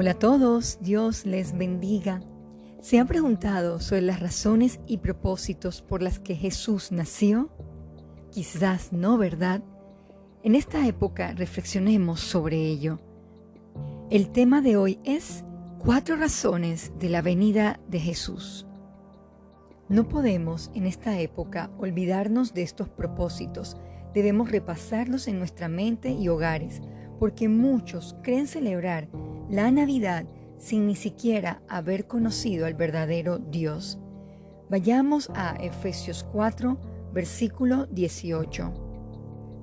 Hola a todos, Dios les bendiga. ¿Se han preguntado sobre las razones y propósitos por las que Jesús nació? Quizás no, ¿verdad? En esta época reflexionemos sobre ello. El tema de hoy es cuatro razones de la venida de Jesús. No podemos en esta época olvidarnos de estos propósitos. Debemos repasarlos en nuestra mente y hogares, porque muchos creen celebrar la Navidad sin ni siquiera haber conocido al verdadero Dios. Vayamos a Efesios 4, versículo 18.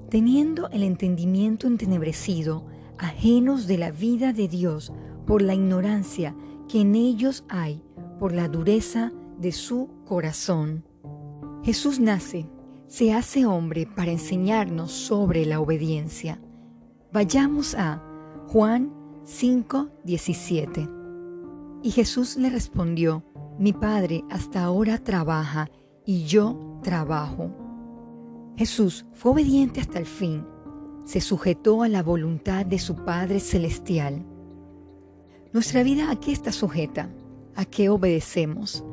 Teniendo el entendimiento entenebrecido, ajenos de la vida de Dios por la ignorancia que en ellos hay, por la dureza de su corazón. Jesús nace, se hace hombre para enseñarnos sobre la obediencia. Vayamos a Juan 5, 17. Y Jesús le respondió, mi Padre hasta ahora trabaja y yo trabajo. Jesús fue obediente hasta el fin, se sujetó a la voluntad de su Padre Celestial. Nuestra vida a qué está sujeta? ¿A qué obedecemos?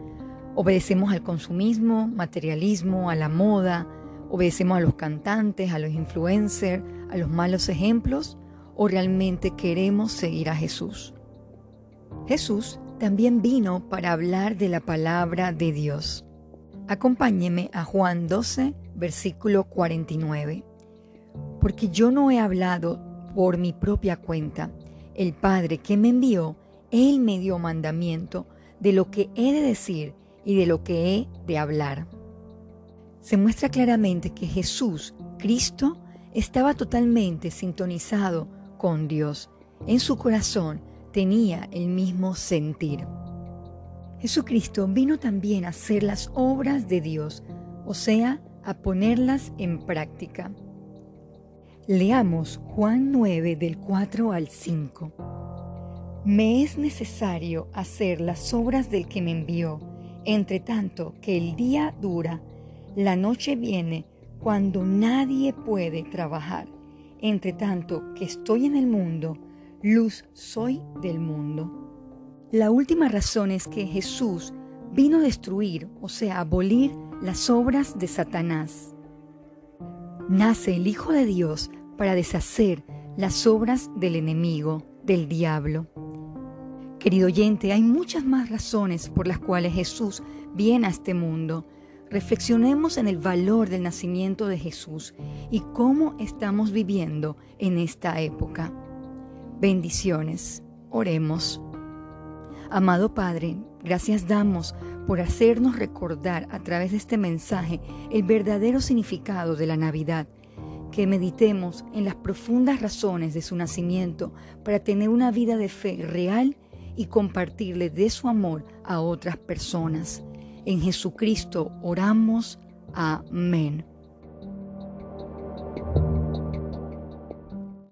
¿Obedecemos al consumismo, materialismo, a la moda? ¿Obedecemos a los cantantes, a los influencers, a los malos ejemplos? O realmente queremos seguir a Jesús. Jesús también vino para hablar de la palabra de Dios. Acompáñeme a Juan 12, versículo 49. Porque yo no he hablado por mi propia cuenta. El Padre que me envió, Él me dio mandamiento de lo que he de decir y de lo que he de hablar. Se muestra claramente que Jesús, Cristo, estaba totalmente sintonizado con Dios. En su corazón tenía el mismo sentir. Jesucristo vino también a hacer las obras de Dios, o sea, a ponerlas en práctica. Leamos Juan 9 del 4 al 5. Me es necesario hacer las obras del que me envió, entre tanto que el día dura, la noche viene cuando nadie puede trabajar. Entre tanto que estoy en el mundo, luz soy del mundo. La última razón es que Jesús vino a destruir, o sea, abolir las obras de Satanás. Nace el Hijo de Dios para deshacer las obras del enemigo, del diablo. Querido oyente, hay muchas más razones por las cuales Jesús viene a este mundo, reflexionemos en el valor del nacimiento de Jesús y cómo estamos viviendo en esta época. Bendiciones. Oremos. Amado Padre, gracias damos por hacernos recordar a través de este mensaje el verdadero significado de la Navidad, que meditemos en las profundas razones de su nacimiento para tener una vida de fe real y compartirle de su amor a otras personas. En Jesucristo oramos. Amén.